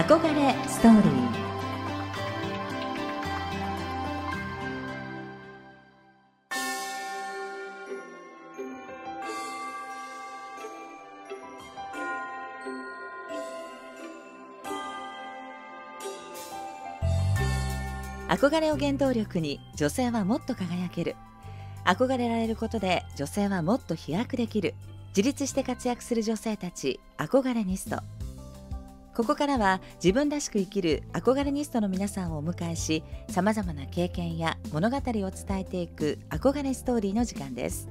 憧れストーリー。憧れを原動力に女性はもっと輝ける。憧れられることで女性はもっと飛躍できる。自立して活躍する女性たち憧れニスト。ここからは自分らしく生きる憧れニストの皆さんをお迎えしさまざまな経験や物語を伝えていく憧れストーリーの時間です。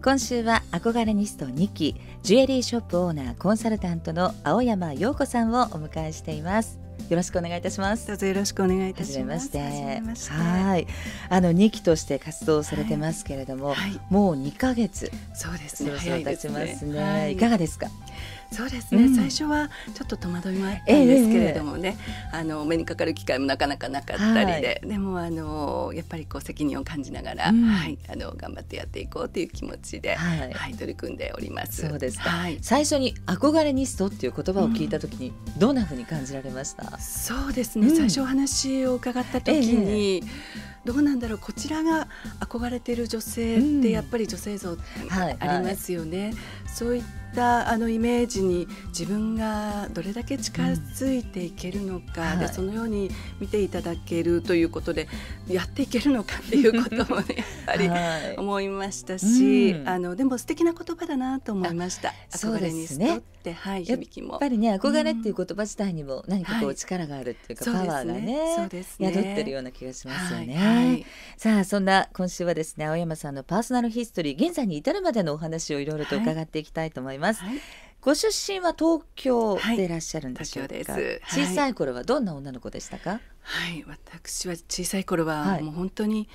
今週は憧れニスト2期ジュエリーショップオーナーコンサルタントの青山陽子さんをお迎えしています。よろしくお願いいたします。どうぞよろしくお願いいたします。はい。あの2期として活動されてますけれども、はい、もう2ヶ月そうですね。経ちますね、はい、いかがですか？そうですね、うん、最初はちょっと戸惑いもあったんですけれどもね、えー、あの目にかかる機会もなかなかなかったりで、はい、でもあのやっぱりこう責任を感じながら、うん、はい。あの頑張ってやっていこうという気持ちで、はい、はい、取り組んでおります。そうですはい、最初に憧れニストっていう言葉を聞いたときに、どんなふうに感じられました？そうですね、最初お話を伺った時に。えーどうなんだろう。こちらが憧れている女性ってやっぱり女性像ありますよね、うんはいはい、そういったあのイメージに自分がどれだけ近づいていけるのか、うん、でそのように見ていただけるということでやっていけるのかっていうこともねやっぱり思いましたし、うん、あのでも素敵な言葉だなと思いました。憧れにストって、はい、響きもやっぱりね憧れっていう言葉自体にも何かこう力があるっていうか、はい、パワーがねそうですね。宿ってるような気がしますよね。はいはい、さあそんな今週はですね青山さんのパーソナルヒストリー現在に至るまでのお話をいろいろと伺っていきたいと思います。はい。ご出身は東京でいらっしゃるんでしょうか、はい、小さい頃はどんな女の子でしたか、はい私は小さい頃はもう本当に引っ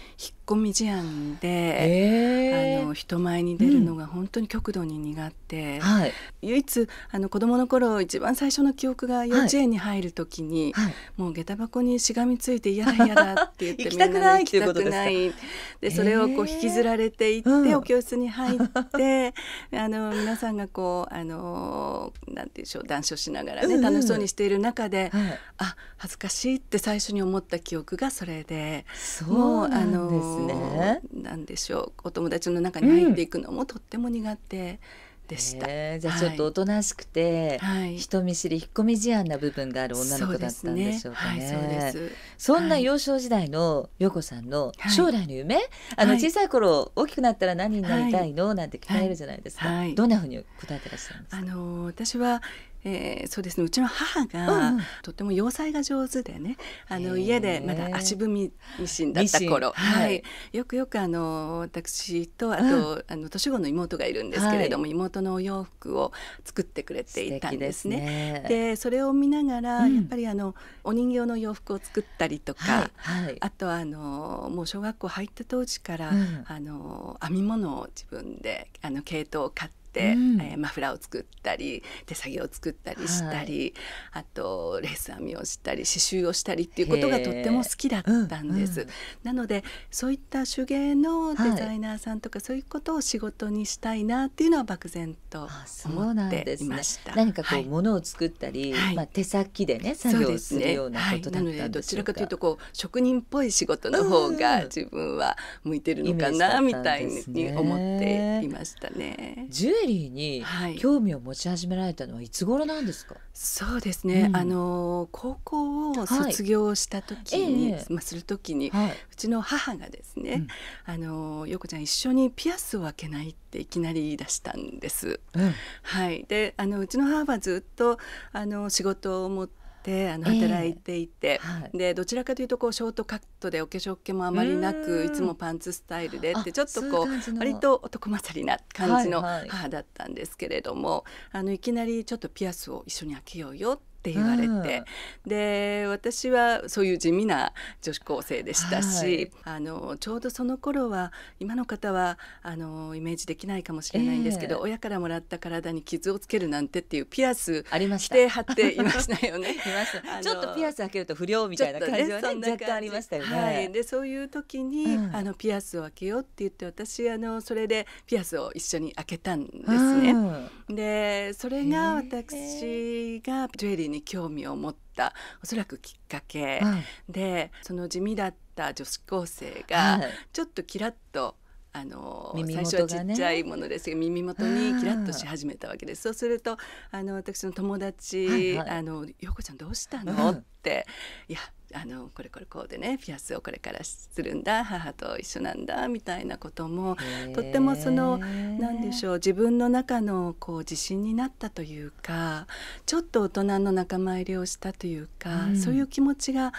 込み思案で、えー、あの人前に出るのが本当に極度に苦手、うんはい、唯一あの子供の頃一番最初の記憶が幼稚園に入る時に、はい、もう下駄箱にしがみついて嫌だ嫌だって言ってみんなで 行きたくないでそれをこう引きずられていって、えー、お教室に入って、あの皆さんがこうあのなんていうんでしょう談笑しながらね、楽しそうにしている中で、はい、あ恥ずかしいって最初に思った記憶がそれでそうなんですね。なんでしょうお友達の中に入っていくのもとっても苦手。でした、えー、じゃあちょっとおとなしくて、はい、人見知り引っ込み思案な部分がある女の子だったんでしょうかね。そ、ね。はい、そんな幼少時代の陽子さんの将来の夢、はい、あの小さい頃大きくなったら何になりたいの、なんて聞かれるじゃないですか、どんなふうに答えてらっしゃるんですか？あの私はえー、そうですね。うちの母が、うん、とても洋裁が上手でねあの家でまだ足踏みミシンだった頃、はい、はい、よくよくあの私とあと、うん、あの年子の妹がいるんですけれども、はい、妹のお洋服を作ってくれていたんですね。で、ね、それを見ながら、うん、やっぱりあのお人形の洋服を作ったりとか、はい、あとあのもう小学校入った当時から、あの編み物を自分であの毛糸を買って。、うん、えー、マフラーを作ったり手提げを作ったりしたり、はい、あとレース編みをしたり刺繍をしたりっていうことがとっても好きだったんです。うんうん、なのでそういった手芸のデザイナーさんとか、はい、そういうことを仕事にしたいなっていうのは漠然と思っていました。ね、何かこう、はい、物を作ったり、まあ手先でね作業するようなことだったんでしょうか。どちらかというとこう職人っぽい仕事の方が自分は向いてるのかな、みたいに思っていましたね。ジュエリーに興味を持ち始められたのはいつ頃なんですか、はい、そうですね、うん、あの高校を卒業した時に、はい、まあ、する時に、はい、うちの母がですね、うん、あの陽子ちゃん一緒にピアスを開けないっていきなり言い出したんです。うん、はい、であのうちの母はずっとあの仕事を持っててあの働いていて、えーはい、でどちらかというとこうショートカットでお化粧気もあまりなくいつもパンツスタイルでってちょっとこう割と男勝りな感じの母だったんですけれども、はいはい、あのいきなりちょっとピアスを一緒に開けようよってって言われて、うん、で私はそういう地味な女子高生でしたし、はい、あのちょうどその頃は今の方はあのイメージできないかもしれないんですけど、えー、親からもらった体に傷をつけるなんてっていうピアスありまして貼っていましたよね。ちょっとピアス開けると不良みたいな感じはね、ね若干ありましたよね。はい、でそういう時に、うん、あのピアスを開けようって言って私あのそれでピアスを一緒に開けたんですね。うん、でそれが私がジュエリーに興味を持っったおそらくきっかけ、はい、でその地味だった女子高生がちょっとキラッとあの、ね、最初はちっちゃいものですが耳元にキラッとし始めたわけです。そうするとあの私の友達「はいはい、あの陽子ちゃんどうしたの?」って「いやあのこれこれこうでねピアスをこれからするんだ母と一緒なんだみたいなこともとってもその何でしょう自分の中のこう自信になったというかちょっと大人の仲間入りをしたというか、うん、そういう気持ちが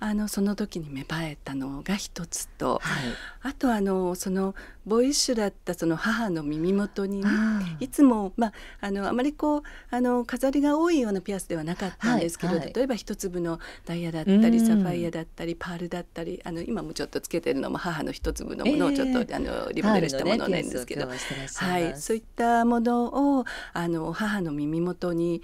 あのその時に芽生えたのが一つと、はい、あとあのそのボーイッシュだったその母の耳元に、ね、いつも、まあ、あのあまりこうあの飾りが多いようなピアスではなかったんですけど、はい。はい、例えば一粒のダイヤだったりサファイアだったりパールだったりあの今もちょっとつけてるのも母の一粒のものをちょっと、えー、あのリモデルしたものなんですけど、ね、はい、そういったものをあの母の耳元に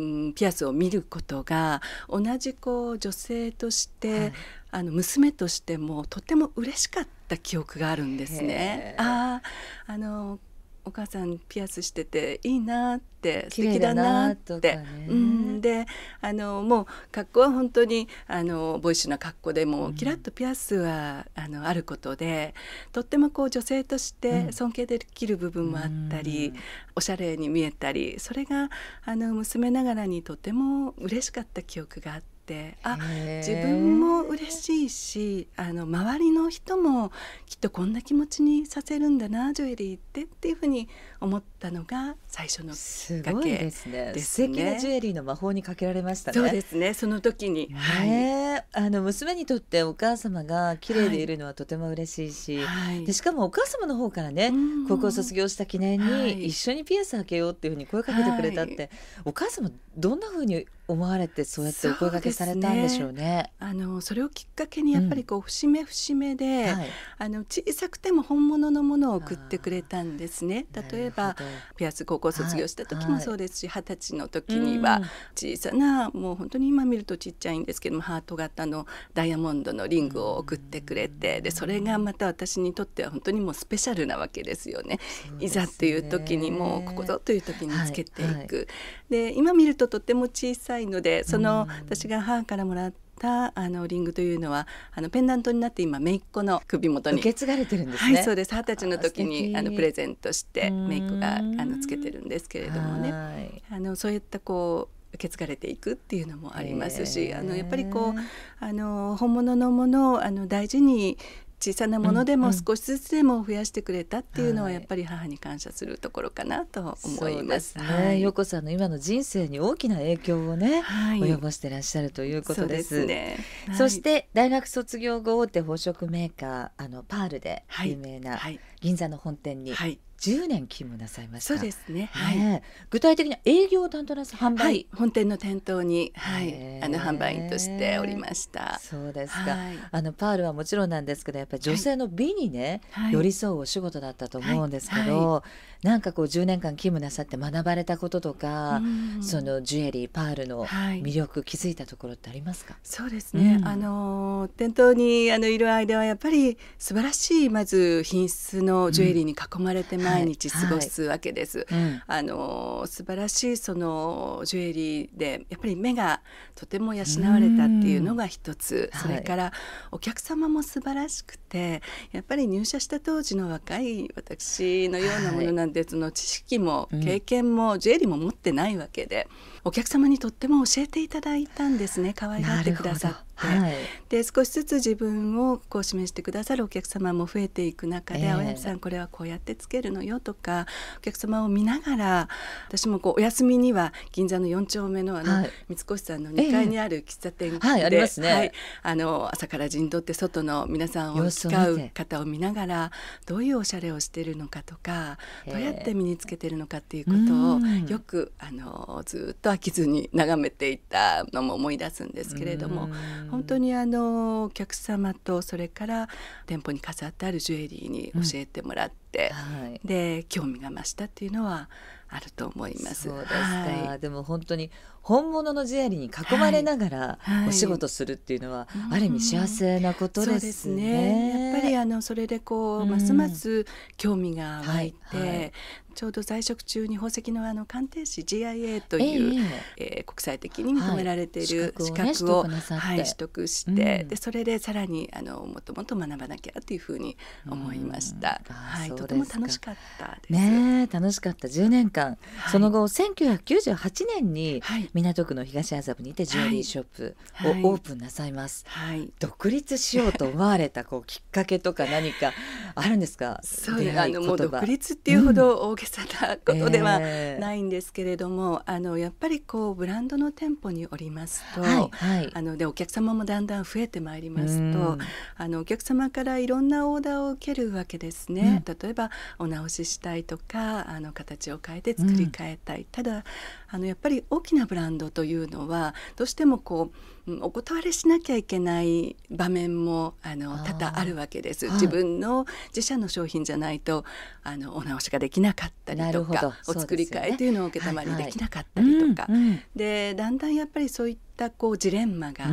うん、ピアスを見ることが同じこう女性として、はい、あの娘としてもとても嬉しかった記憶があるんですね。ああのお母さんピアスしてていいなって素敵だなって、ね、うん、であのもう格好は本当にあのボイッシュな格好でも、うん、キラッとピアスはあのあることでとってもこう女性として尊敬できる部分もあったり、うん、おしゃれに見えたりそれがあの娘ながらにとても嬉しかった記憶があって。てあ自分も嬉しいしあの周りの人もきっとこんな気持ちにさせるんだなジュエリーってっていうふうに思ったのが最初のきっかけですね。すね。素敵なジュエリーの魔法にかけられましたね。そうですねその時に。はい、あの娘にとってお母様が綺麗でいるのはとても嬉しいし、はい、でしかもお母様の方からね、高校卒業した記念に一緒にピアス開けようっていうふうに声かけてくれたって、はい、お母様どんなふうに思われてそうやってお声掛けされたんでしょうね。うね。あのそれをきっかけにやっぱりこう節目節目で、うん。はい、あの小さくても本物のものを送ってくれたんですね。例えばピアス高校卒業した時もそうですし二十、はい、歳の時には小さな、もう本当に今見るとちっちゃいんですけどもハート型のダイヤモンドのリングを送ってくれてでそれがまた私にとっては本当にもうスペシャルなわけですよね。ね。いざという時にもうここぞという時につけていく。はい、で今見るととても小さいのでその私が母からもらったあのリングというのはあのペンダントになって今姪っ子の首元に受け継がれてるんですね。はい、そうです。二十歳の時にあのプレゼントして姪っ子があのつけてるんですけれどもね。あのそういったこう受け継がれていくっていうのもありますしあのやっぱりこうあの本物のものをあの大事に小さなものでも少しずつでも増やしてくれたっていうのはやっぱり母に感謝するところかなと思います。ね、はい、陽子さんの今の人生に大きな影響をね、はい、及ぼしてらっしゃるということです。そね。はい、そして大学卒業後大手宝飾メーカーあのパールで有名な銀座の本店に10年勤務なさいましそうですね。はい。具体的に営業担当なさ販売、はい、本店の店頭にはい。あの販売員としておりました。そうですか。はい、あのパールはもちろんなんですけどやっぱり女性の美にね、はい、寄り添うお仕事だったと思うんですけど、なんかこう10年間勤務なさって学ばれたこととか、そのジュエリーパールの魅力、気づいたところってありますか？そうですね、うん、あの店頭にあのいる間はやっぱり素晴らしいまず品質のジュエリーに囲まれて毎日過ごすわけです。あの素晴らしいそのジュエリーでやっぱり目がとても養われたっていうのが一つ、それからお客様も素晴らしくてやっぱり入社した当時の若い私のようなものなんでその知識も経験もジュエリーも持ってないわけで、お客様にとっても教えていただいたんですね。可愛がってくださって。はい、で少しずつ自分をこう示してくださるお客様も増えていく中で「青、えー、柳さんこれはこうやってつけるのよ」とかお客様を見ながら私もこうお休みには銀座の4丁目のあの、はい、三越さんの2階にある喫茶店で、えー、はい、ありますね、はい、あの朝から陣取って外の皆さんを使う方を見ながらどういうおしゃれをしているのかとかどうやって身につけてるのかっていうことをよくあのずっと飽きずに眺めていたのも思い出すんですけれども本当にあのお客様とそれから店舗に飾ってあるジュエリーに教えてもらって、うん。はい、で興味が増したっていうのはあると思います。そうですか、はい、でも本当に本物のジュエリーに囲まれながらお仕事するっていうのは、ある意味幸せなことですね。ね。やっぱりあのそれでこう、ますます興味が湧いて、はいはい、ちょうど在職中に宝石のあの鑑定士 GIA という、えー、えー、国際的に認められている資格を,、はい、取得して、うん、でそれでさらにあのもっともっと学ばなきゃというふうに思いました。はい、とても楽しかったです。ね楽しかった。10年間、はい、その後1998年に港区の東麻布にてジュエリーショップをオープンなさいます。はい、独立しようと思われたこうきっかけとか何かあるんですか？そうあのもう独立っていうほど大げさなことではないんですけれども、うんえー、あのやっぱりこうブランドの店舗におりますと、はいはい、あのでお客様もだんだん増えてまいりますと、あのお客様からいろんなオーダーを受けるわけですね。うん、例えばお直ししたいとかあの形を変えて作り変えたい、うん、ただあのやっぱり大きなブランドというのはどうしてもこうお断りしなきゃいけない場面もあの多々あるわけです。自分の自社の商品じゃないとあのお直しができなかったりとか、お作り替えというのを承りできなかったりとか、でだんだんやっぱりそういったったこうジレンマが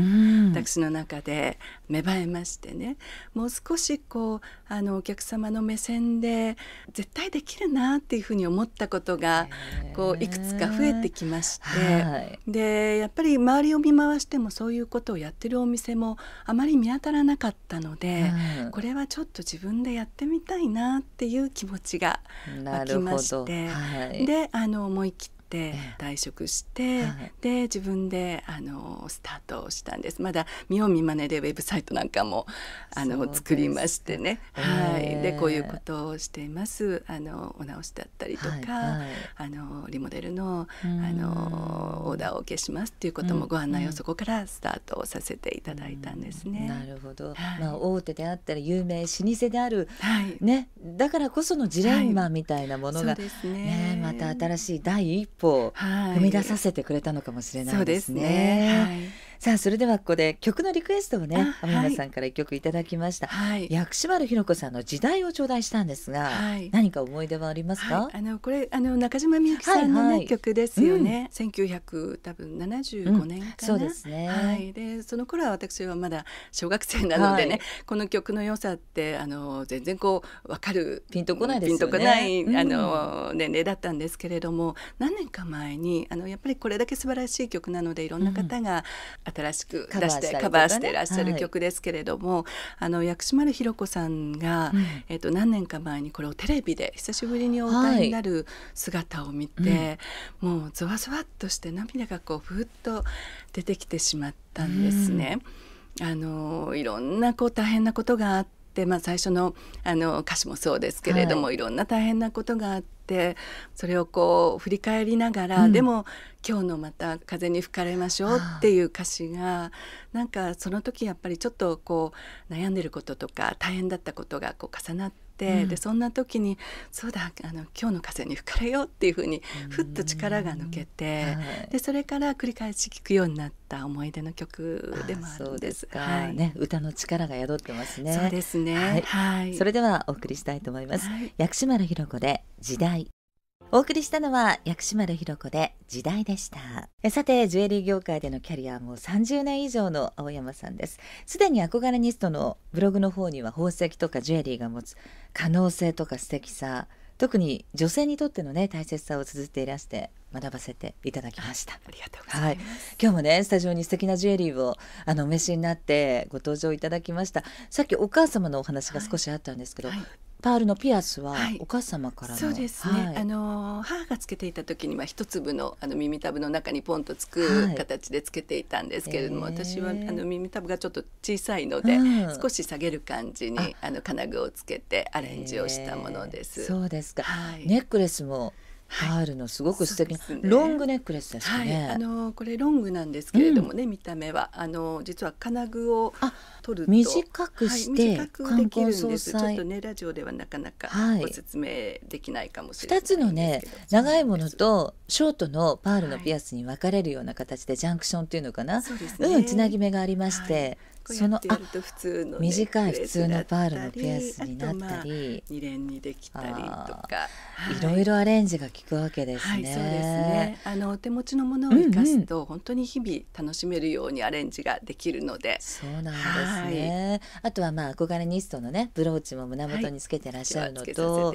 私の中で芽生えましてね。もう少しこうあのお客様の目線で絶対できるなっていうふうに思ったことがこういくつか増えてきまして、はい、でやっぱり周りを見回してもそういうことをやってるお店もあまり見当たらなかったので、うん、これはちょっと自分でやってみたいなっていう気持ちが湧きまして、はい、であの思い切ってって退職して、はい、で自分であのスタートをしたんです。まだ見よう見まねでウェブサイトなんかもあの作りましてね、はい、でこういうことをしています。あのお直しだったりとか、はいはい、あのリモデルのあのオーダーを受けしますっていうこともご案内をそこからスタートをさせていただいたんですね。なるほど、まあ大手であったり有名老舗である、ねだからこそのジレンマみたいなものが、ね。ねまた新しい第一歩踏み出させてくれたのかもしれないですね。ね。はい、さあそれではここで曲のリクエストをね天野さんから一曲いただきました、はい、薬師丸ひろ子さんの時代を頂戴したんですが、はい、何か思い出はありますか、あのこれあの中島みゆきさんのね、はいはい、曲ですよね、うん、1900多分75年かな、うん、そうですね。はい。でその頃は私はまだ小学生なのでね、はい、この曲の良さってあの全然こうわかるピンとこないでね。ピンとこない、うん、あの年齢だったんですけれども何年か前にあのやっぱりこれだけ素晴らしい曲なのでいろんな方が新しく出してカバーしてらっしゃる曲ですけれども、はい、あの薬師丸ひろ子さんが、うん、えーと、何年か前にこれをテレビで久しぶりにお歌いになる姿を見て、もうゾワゾワっとして涙がこうふっと出てきてしまったんですね。うん、あのいろんなこう大変なことがあって、まあ、最初のあの歌詞もそうですけれども、はい、いろんな大変なことがあって。ってそれをこう振り返りながら、うん、でも今日のまた風に吹かれましょうっていう歌詞がなんかその時やっぱりちょっとこう悩んでることとか大変だったことがこう重なって。うん、でそんな時にそうだあの今日の風に吹かれようっていうふうにふっと力が抜けて、はい、でそれから繰り返し聴くようになった思い出の曲でもあるんです。ですはい、ね歌の力が宿ってますね。そうですね。はい。はい、それではお送りしたいと思います。薬師丸ひろ子で時代。お送りしたのは薬師丸ひろ子で時代でした。さてジュエリー業界でのキャリアも30年以上の青山さんです。すでに憧れニストのブログの方には宝石とかジュエリーが持つ可能性とか素敵さ特に女性にとってのね大切さを綴っていらして学ばせていただきました。ありがとうございます、はい、今日もねスタジオに素敵なジュエリーをあのお召しになってご登場いただきました。さっきお母様のお話が少しあったんですけど、はいはいパールのピアスはお母様からの、そうですね、はい、あの母がつけていた時には一粒のあの耳たぶの中にポンとつく形でつけていたんですけれども、はい、私はあの耳たぶがちょっと小さいので、うん、少し下げる感じにあの金具をつけてアレンジをしたものです。そうですか、はい、ネックレスもパールのすごく素敵な、はいね、ロングネックレスですね、はい、あのこれロングなんですけれどもね、うん、見た目は。あの実は金具を取ると。短くして、はい、短くできるんです。ちょっとねラジオではなかなかご説明できないかもしれない、二、つのね長いものとショートのパールのピアスに分かれるような形でジャンクションっていうのかな、うん、つなぎ目がありまして、そのあ普通の短い普通のパールのピアスになったり、二連にできたりとか、いろいろアレンジが効くわけですね。はい、そうですね。あのお手持ちのものを生かすと、本当に日々楽しめるようにアレンジができるので。そうなんですね。あとはまあ憧れニストのねブローチも胸元につけてらっしゃるのと、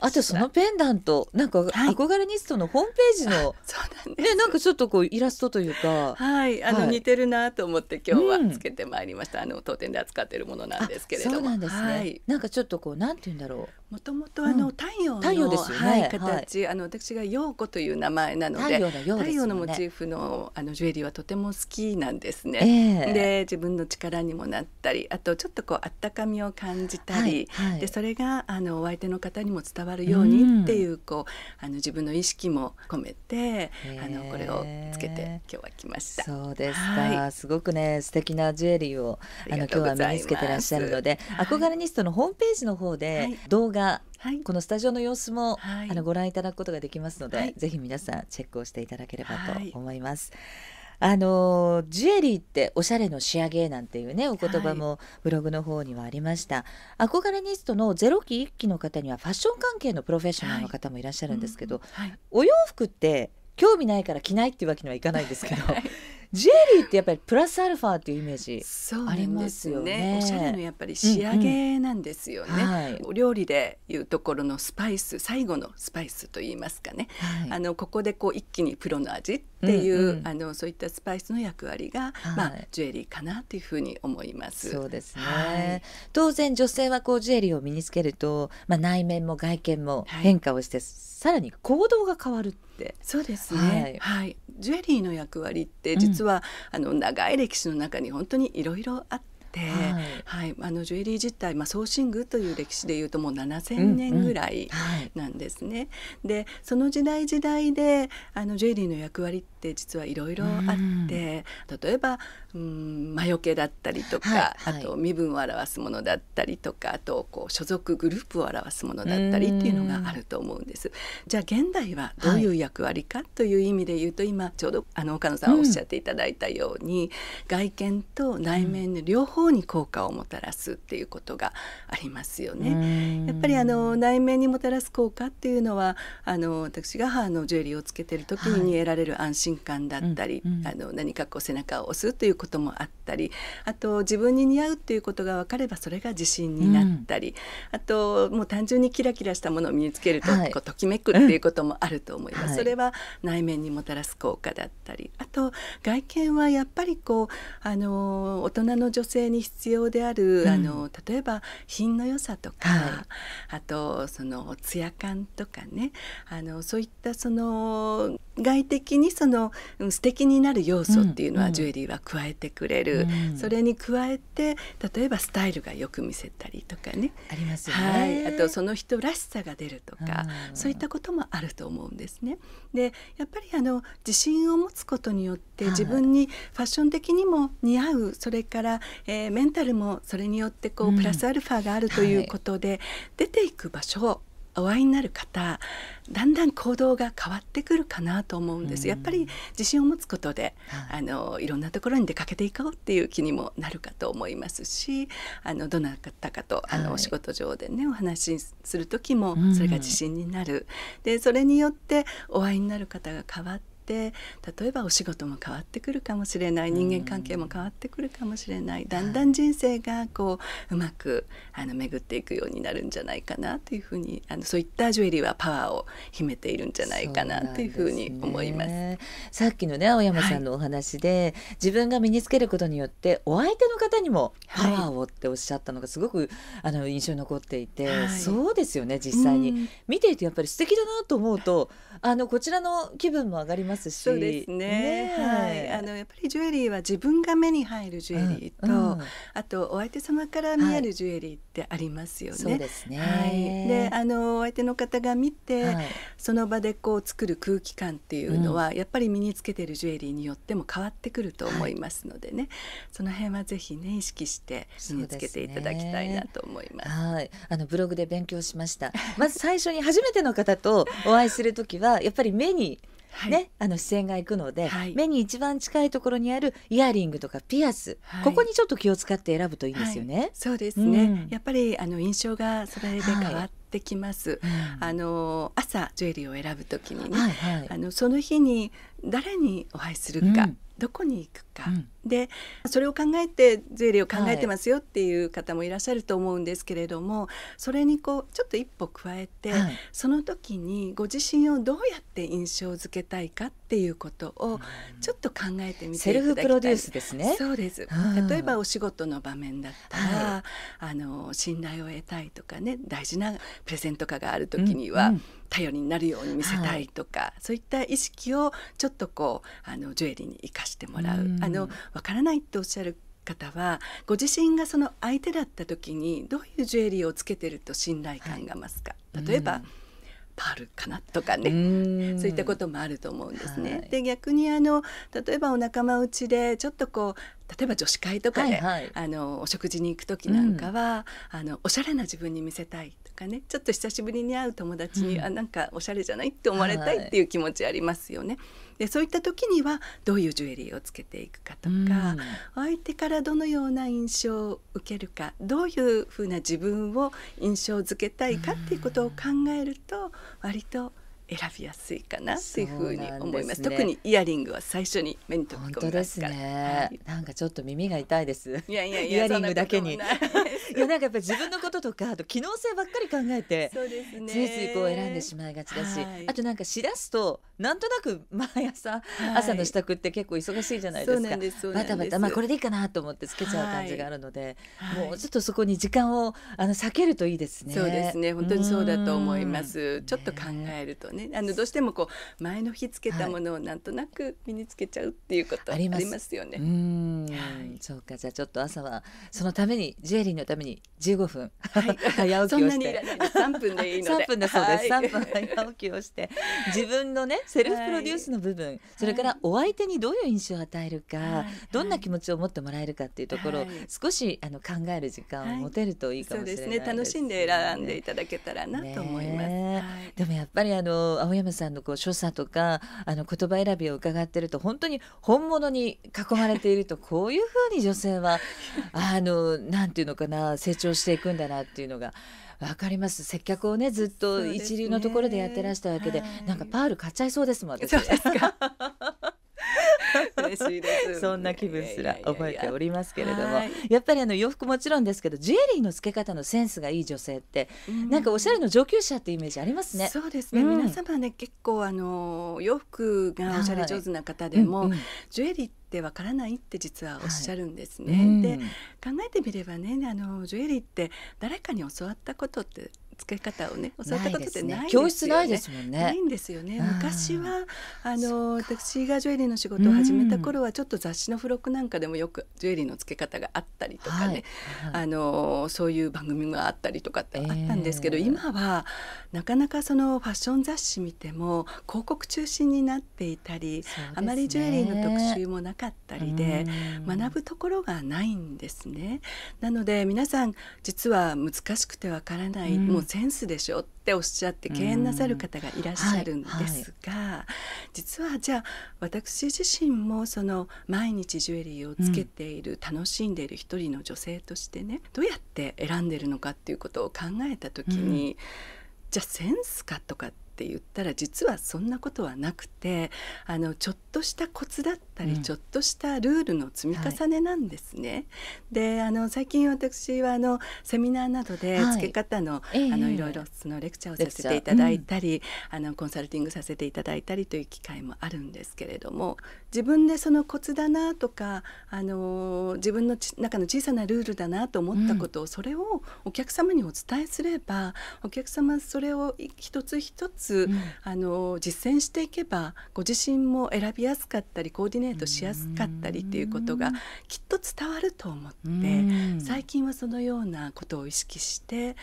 あとそのペンダントなんか憧れニストのホームページの、そうなんねなんかちょっとこうイラストというか、はい、あの、似てるなと思って今日はつけてまいりました。あの当店で扱っているものなんですけれども、そうなんですね。なんかちょっとこうなんて言うんだろう。もともとあの、太陽の太陽ですよはい、形、あの私が陽子という名前なので太陽のモチーフのあのジュエリーはとても好きなんですね。で自分の力にもなったりあとちょっとこうあったかみを感じたり、でそれがあのお相手の方にも伝わるようにっていう、こうあの自分の意識も込めてあのこれをつけて今日は来ました。そうですか、すごくね素敵なジュエリーをあの今日は身につけてらっしゃるので、憧れニストのホームページの方で動画、はい、このスタジオの様子も、はい、あのご覧いただくことができますので、はい、ぜひ皆さんチェックをしていただければと思います。あのジュエリーっておしゃれの仕上げなんていうねお言葉もブログの方にはありました、憧れニストのゼロ期1期の方にはファッション関係のプロフェッショナルの方もいらっしゃるんですけど、お洋服って興味ないから着ないっていうわけにはいかないんですけどジュエリーってやっぱりプラスアルファっていうイメージありますよね。おしゃれのやっぱり仕上げなんですよね。うんうんはい、お料理でいうところのスパイス最後のスパイスと言いますかね。はい、あのここでこう一気にプロの味っていう、うんうん、あのそういったスパイスの役割が、はい、まあジュエリーかなというふうに思います。そうですね。当然女性はこうジュエリーを身につけると、まあ内面も外見も変化をして、さらに行動が変わる。そうですね、はい、はい、ジュエリーの役割って実は、うん、あの長い歴史の中に本当にいろいろあって、はい、はい、あのジュエリー自体、まあ、ソーシングという歴史でいうともう7,000年ぐらいなんですね。うんうんはい、でその時代時代であのジュエリーの役割って実はいろいろあって、うん、例えば、うん、魔除けだったりとか、はいはい、あと身分を表すものだったりとかあとこう所属グループを表すものだったりっていうのがあると思うんです。じゃあ現代はどういう役割かという意味で言うと、はい、今ちょうどあの岡野さんおっしゃっていただいたように、外見と内面の両方に効果をもたらすっていうことがありますよね。やっぱりあの内面にもたらす効果っていうのはあの私が母のジュエリーをつけてる時に得られる安心感だったり、はい、あの何かこう背中を押すということもあったりあと自分に似合うっていうことが分かればそれが自信になったり、うん、あともう単純にキラキラしたものを身につけると、はい、こうときめくっていうこともあると思います、うん、それは内面にもたらす効果だったりあと外見はやっぱりこうあの大人の女性に必要である、うん、あの例えば品の良さとか、はい、あとそのツヤ感とかねあのそういったその外的にその素敵になる要素っていうのはジュエリーは加えてくれる、うん、それに加えて例えばスタイルがよく見せたりとかね。ありますよね、はい、あとその人らしさが出るとか、うん、そういったこともあると思うんですね。でやっぱりあの自信を持つことによって自分にファッション的にも似合うそれから、えー、メンタルもそれによってこうプラスアルファがあるということで、うんはい、出ていく場所お会いになる方だんだん行動が変わってくるかなと思うんです、やっぱり自信を持つことで、はい、あのいろんなところに出かけていこうっていう気にもなるかと思いますしあのどなたかとあの、はい、お仕事上でねお話しする時もそれが自信になる、でそれによってお会いになる方が変わって例えばお仕事も変わってくるかもしれない人間関係も変わってくるかもしれないだんだん人生がこううまくあの巡っていくようになるんじゃないかなというふうにあのそういったジュエリーはパワーを秘めているんじゃないかなというふうに思います。ね、さっきのね青山さんのお話で、はい、自分が身につけることによってお相手の方にもパワーをっておっしゃったのがすごくあの印象に残っていて、はい、そうですよね実際に。見ていてやっぱり素敵だなと思うとあのこちらの気分も上がりますし。そうですね、ね、はい、あのやっぱりジュエリーは自分が目に入るジュエリーと、うんうん、あとお相手様から見えるジュエリーってありますよね。そうですね、はい、であのお相手の方が見て、はい、その場でこう作る空気感っていうのは、うん、やっぱり身につけてるジュエリーによっても変わってくると思いますのでね、その辺はぜひね意識して身につけていただきたいなと思います。すね、はい、あのブログで勉強しました。まず最初に初めての方とお会いする時はやっぱり目にね、はい、あの視線がいくので、はい、目に一番近いところにあるイヤリングとかピアス、はい、ここにちょっと気を使って選ぶといいですよね。そうですね、うん、やっぱりあの印象がそれで変わってきます。あの朝ジュエリーを選ぶときにね、はいはい、あのその日に誰にお会いするか、うんどこに行くか、うん、でそれを考えてジュエリーを考えてますよっていう方もいらっしゃると思うんですけれども、はい、それにこうちょっと一歩加えて、はい、その時にご自身をどうやって印象付けたいかっていうことをちょっと考えてみていただきたい、セルフプロデュースですね。そうです。例えばお仕事の場面だったら、はい、あの信頼を得たいとかね大事なプレゼントかがある時には、うんうん頼りになるように見せたいとか、はい、そういった意識をちょっとこうあのジュエリーに生かしてもらう。あのわからないっておっしゃる方はご自身がその相手だった時にどういうジュエリーをつけてると信頼感が増すか、はい、例えば、パールかなとかね。そういったこともあると思うんですね。はい、で逆にあの例えばお仲間内でちょっとこう例えば女子会とかで、はいはい、あのお食事に行く時なんかは、うん、あのおしゃれな自分に見せたいとかねちょっと久しぶりに会う友達に、うん、あなんかおしゃれじゃないって思われたいってい。う気持ちありますよね。はいでそういった時にはどういうジュエリーをつけていくかとか、うん、相手からどのような印象を受けるかどういうふうな自分を印象づけたいかっていうことを考えると割と選びやすいかなっていうふうに思います、ね、特にイヤリングは最初に目に飛び込みますから。ね、はい、なんかちょっと耳が痛いです。いやいやイヤリングだけに。いやなんかやっぱり自分のこととかあと機能性ばっかり考えてそうです、ね、ついついこう選んでしまいがちだし、はい、あとなんかしらすとなんとなく毎朝、はい、朝の支度って結構忙しいじゃないですか。バタバタまあこれでいいかなと思ってつけちゃう感じがあるので、もうちょっとそこに時間をあの避けるといいですね。そうですね。本当にそうだと思います。ちょっと考えるとねあのどうしてもこう前の日つけたものをなんとなく身につけちゃうっていうことあります。よね。うん、はい、そうかじゃあちょっと朝はそのためにジュエリーのために15分、はい、早起きをして。3分でいいので。3分だそうです、はい、3分早起きをして。自分のねセルフプロデュースの部分、はい、それからお相手にどういう印象を与えるか、はい、どんな気持ちを持ってもらえるかっていうところを少しあの考える時間を持てるといいかもしれないですね。すね。楽しんで選んでいただけたらなと思います。ね、でもやっぱりあの青山さんのこう所作とかあの言葉選びを伺ってると本当に本物に囲まれているとこういうふうに女性は あのなんていうのかな成長していくんだなっていうのが。わかります接客をねずっと一流のところでやってらしたわけで、ね、なんかパール買っちゃいそうですもん私。嬉しいです。そんな気分すら覚えておりますけれども、やっぱりあの洋服もちろんですけど、ジュエリーの付け方のセンスがいい女性って、なんかおしゃれの上級者ってイメージありますね。そうですね。うん、皆様ね結構あの洋服がおしゃれ上手な方でも、はい。うんうん、ジュエリーってわからないって実はおっしゃるんですね。はい。うん、で考えてみればねあのジュエリーって誰かに教わったことって付け方をね教わったことってない、ね、教室ないですもんね。ないんですよね。昔はあの私がジュエリーの仕事を始めた頃はちょっと雑誌の付録なんかでもよくジュエリーの付け方があったりとかね、はい、あのそういう番組があったりとかってあったんですけど、えー、今はなかなかそのファッション雑誌見ても広告中心になっていたり、ね、あまりジュエリーの特集もなかったりで学ぶところがないんですね。なので皆さん実は難しくてわからない、もうセンスでしょっておっしゃって敬遠なさる方がいらっしゃるんですが、はいはい、実はじゃあ私自身もその毎日ジュエリーをつけている、うん、楽しんでいる一人の女性としてねどうやって選んでるのかっていうことを考えた時に、うん、じゃあセンスかとかってって言ったら実はそんなことはなくてあのちょっとしたコツだったり、うん、ちょっとしたルールの積み重ねなんですね。はい、であの最近私はあのセミナーなどで付け方のはい、あのいろいろそのレクチャーをさせていただいたり、うん、あのコンサルティングさせていただいたりという機会もあるんですけれども自分でそのコツだなとかあの自分の中の小さなルールだなと思ったことを、うん、それをお客様にお伝えすればお客様それを一つ一つつ、うん、あの実践していけばご自身も選びやすかったりコーディネートしやすかったりっていうことがきっと伝わると思って最近はそのようなことを意識して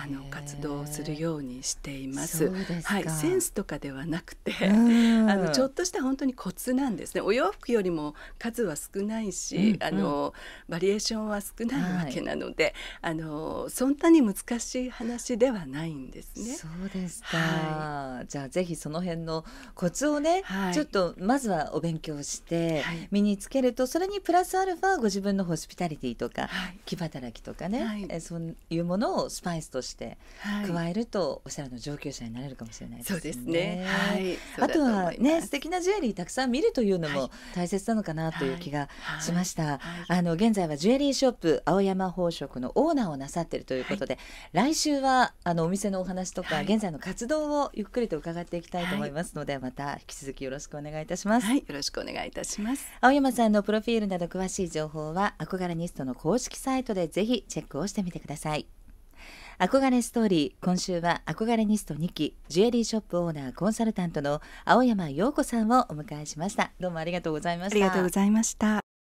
あの活動するようにしています。はい、センスとかではなくて、あのちょっとした本当にコツなんですね。お洋服よりも数は少ないし、うんうん、あのバリエーションは少ないわけなので、はい、あのそんなに難しい話ではないんですね。そうですか。はい、じゃあぜひその辺のコツをね、はい、ちょっとまずはお勉強して身につけると、それにプラスアルファご自分のホスピタリティとか、気働きとかね、えそういうものをスパイスとして加えると、おしゃれの上級者になれるかもしれないですね。そうですね。はい。あとはね素敵なジュエリーたくさん見るというのも大切なのかなという気がしました。あの現在はジュエリーショップ青山宝飾のオーナーをなさっているということで、来週はあのお店のお話とか、現在の活動をゆっくりと伺っていきたいと思いますので、また引き続きよろしくお願いいたします。はい、よろしくお願いいたします。青山さんのプロフィールなど詳しい情報は憧れニストの公式サイトでぜひチェックをしてみてください。憧れストーリー今週は憧れニスト2期ジュエリーショップオーナーコンサルタントの青山陽子さんをお迎えしました。どうもありがとうございました。ありがとうございました。